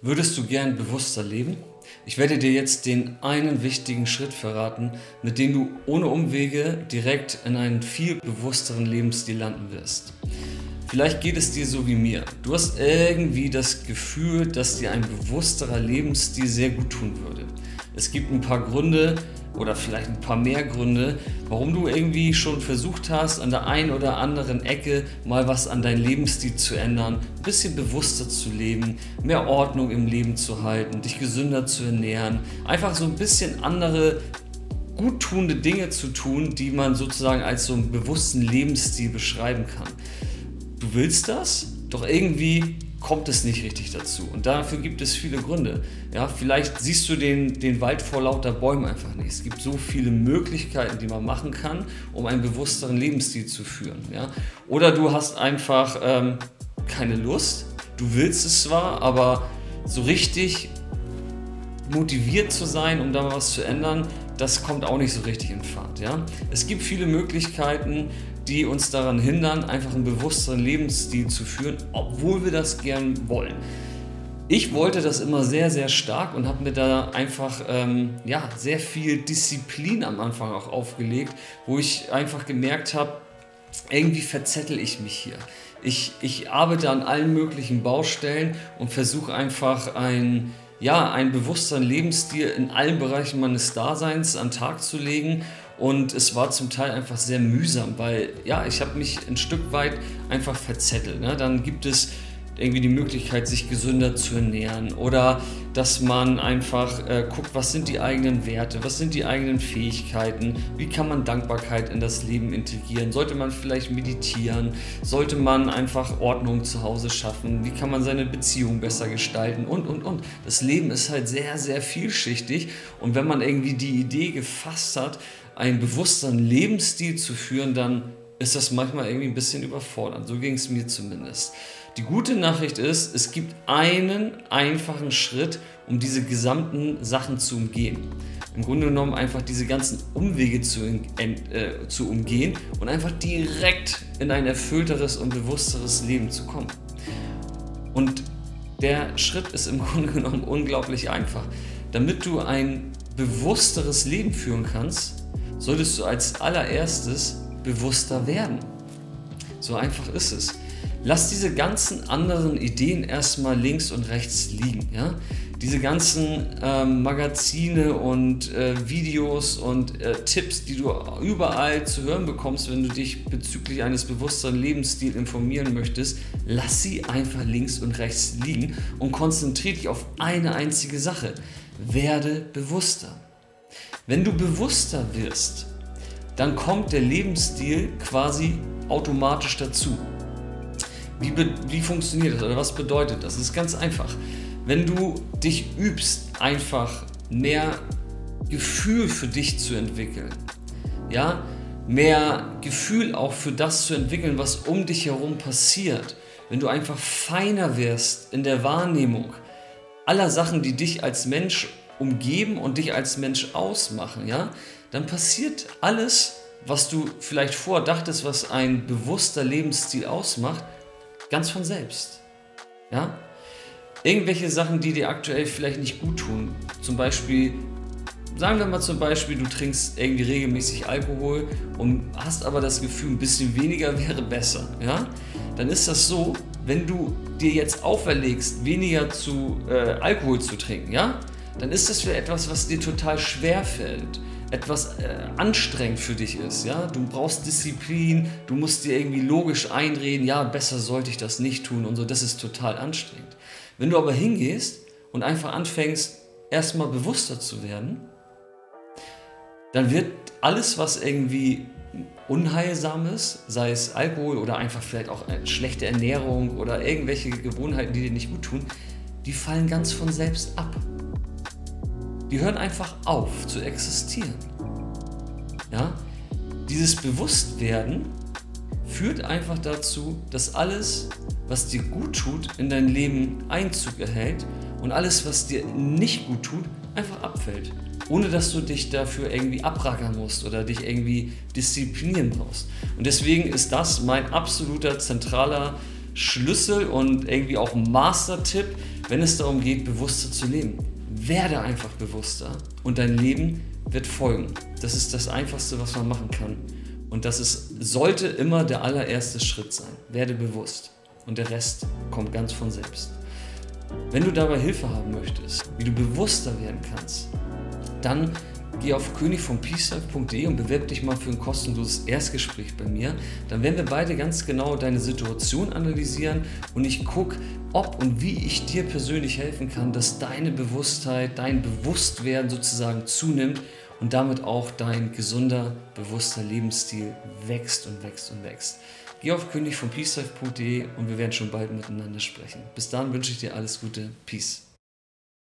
Würdest du gern bewusster leben? Ich werde dir jetzt den einen wichtigen Schritt verraten, mit dem du ohne Umwege direkt in einen viel bewussteren Lebensstil landen wirst. Vielleicht geht es dir so wie mir. Du hast irgendwie das Gefühl, dass dir ein bewussterer Lebensstil sehr gut tun würde. Es gibt ein paar Gründe, oder vielleicht ein paar mehr Gründe, warum du irgendwie schon versucht hast, an der einen oder anderen Ecke mal was an deinem Lebensstil zu ändern, ein bisschen bewusster zu leben, mehr Ordnung im Leben zu halten, dich gesünder zu ernähren, einfach so ein bisschen andere guttunende Dinge zu tun, die man sozusagen als so einen bewussten Lebensstil beschreiben kann. Du willst das, doch irgendwie kommt es nicht richtig dazu. Und dafür gibt es viele Gründe. Ja, vielleicht siehst du den, den Wald vor lauter Bäumen einfach nicht. Es gibt so viele Möglichkeiten, die man machen kann, um einen bewussteren Lebensstil zu führen. Ja? Oder du hast einfach ähm, keine Lust. Du willst es zwar, aber so richtig motiviert zu sein, um da mal was zu ändern, das kommt auch nicht so richtig in Fahrt. Ja? Es gibt viele Möglichkeiten, die uns daran hindern, einfach einen bewussteren Lebensstil zu führen, obwohl wir das gern wollen. Ich wollte das immer sehr, sehr stark und habe mir da einfach ähm, ja, sehr viel Disziplin am Anfang auch aufgelegt, wo ich einfach gemerkt habe, irgendwie verzettel ich mich hier. Ich, ich arbeite an allen möglichen Baustellen und versuche einfach ein, ja, einen bewussteren Lebensstil in allen Bereichen meines Daseins an den Tag zu legen und es war zum Teil einfach sehr mühsam, weil ja, ich habe mich ein Stück weit einfach verzettelt. Ne? Dann gibt es irgendwie die Möglichkeit, sich gesünder zu ernähren oder dass man einfach äh, guckt, was sind die eigenen Werte, was sind die eigenen Fähigkeiten, wie kann man Dankbarkeit in das Leben integrieren, sollte man vielleicht meditieren, sollte man einfach Ordnung zu Hause schaffen, wie kann man seine Beziehung besser gestalten und, und, und. Das Leben ist halt sehr, sehr vielschichtig und wenn man irgendwie die Idee gefasst hat, einen bewussteren Lebensstil zu führen, dann ist das manchmal irgendwie ein bisschen überfordernd. So ging es mir zumindest. Die gute Nachricht ist, es gibt einen einfachen Schritt, um diese gesamten Sachen zu umgehen. Im Grunde genommen einfach diese ganzen Umwege zu, äh, zu umgehen und einfach direkt in ein erfüllteres und bewussteres Leben zu kommen. Und der Schritt ist im Grunde genommen unglaublich einfach. Damit du ein bewussteres Leben führen kannst, solltest du als allererstes bewusster werden. So einfach ist es. Lass diese ganzen anderen Ideen erstmal links und rechts liegen. Ja? Diese ganzen ähm, Magazine und äh, Videos und äh, Tipps, die du überall zu hören bekommst, wenn du dich bezüglich eines bewussteren Lebensstils informieren möchtest, lass sie einfach links und rechts liegen und konzentriere dich auf eine einzige Sache. Werde bewusster. Wenn du bewusster wirst, dann kommt der Lebensstil quasi automatisch dazu. Wie, wie funktioniert das oder was bedeutet das? Es ist ganz einfach. Wenn du dich übst, einfach mehr Gefühl für dich zu entwickeln, ja, mehr Gefühl auch für das zu entwickeln, was um dich herum passiert, wenn du einfach feiner wirst in der Wahrnehmung aller Sachen, die dich als Mensch umgeben und dich als Mensch ausmachen, ja, dann passiert alles, was du vielleicht vorher dachtest, was ein bewusster Lebensstil ausmacht, Ganz von selbst. Ja? Irgendwelche Sachen, die dir aktuell vielleicht nicht gut tun. Zum Beispiel, sagen wir mal zum Beispiel, du trinkst irgendwie regelmäßig Alkohol und hast aber das Gefühl, ein bisschen weniger wäre besser. Ja? Dann ist das so, wenn du dir jetzt auferlegst, weniger zu, äh, Alkohol zu trinken, ja? Dann ist das für etwas, was dir total schwer fällt etwas äh, anstrengend für dich ist. Ja? Du brauchst Disziplin, du musst dir irgendwie logisch einreden, ja, besser sollte ich das nicht tun und so. Das ist total anstrengend. Wenn du aber hingehst und einfach anfängst, erstmal bewusster zu werden, dann wird alles, was irgendwie unheilsam ist, sei es Alkohol oder einfach vielleicht auch schlechte Ernährung oder irgendwelche Gewohnheiten, die dir nicht gut tun, die fallen ganz von selbst ab. Die hören einfach auf zu existieren. Ja? Dieses Bewusstwerden führt einfach dazu, dass alles, was dir gut tut, in dein Leben Einzug erhält und alles, was dir nicht gut tut, einfach abfällt. Ohne dass du dich dafür irgendwie abrackern musst oder dich irgendwie disziplinieren brauchst. Und deswegen ist das mein absoluter zentraler Schlüssel und irgendwie auch Master-Tipp, wenn es darum geht, bewusster zu leben. Werde einfach bewusster und dein Leben wird folgen. Das ist das Einfachste, was man machen kann. Und das ist, sollte immer der allererste Schritt sein. Werde bewusst. Und der Rest kommt ganz von selbst. Wenn du dabei Hilfe haben möchtest, wie du bewusster werden kannst, dann geh auf königvompeacelife.de und bewerb dich mal für ein kostenloses Erstgespräch bei mir. Dann werden wir beide ganz genau deine Situation analysieren und ich gucke, ob und wie ich dir persönlich helfen kann, dass deine Bewusstheit, dein Bewusstwerden sozusagen zunimmt und damit auch dein gesunder, bewusster Lebensstil wächst und wächst und wächst. Geh auf königvompeacelife.de und wir werden schon bald miteinander sprechen. Bis dann wünsche ich dir alles Gute. Peace.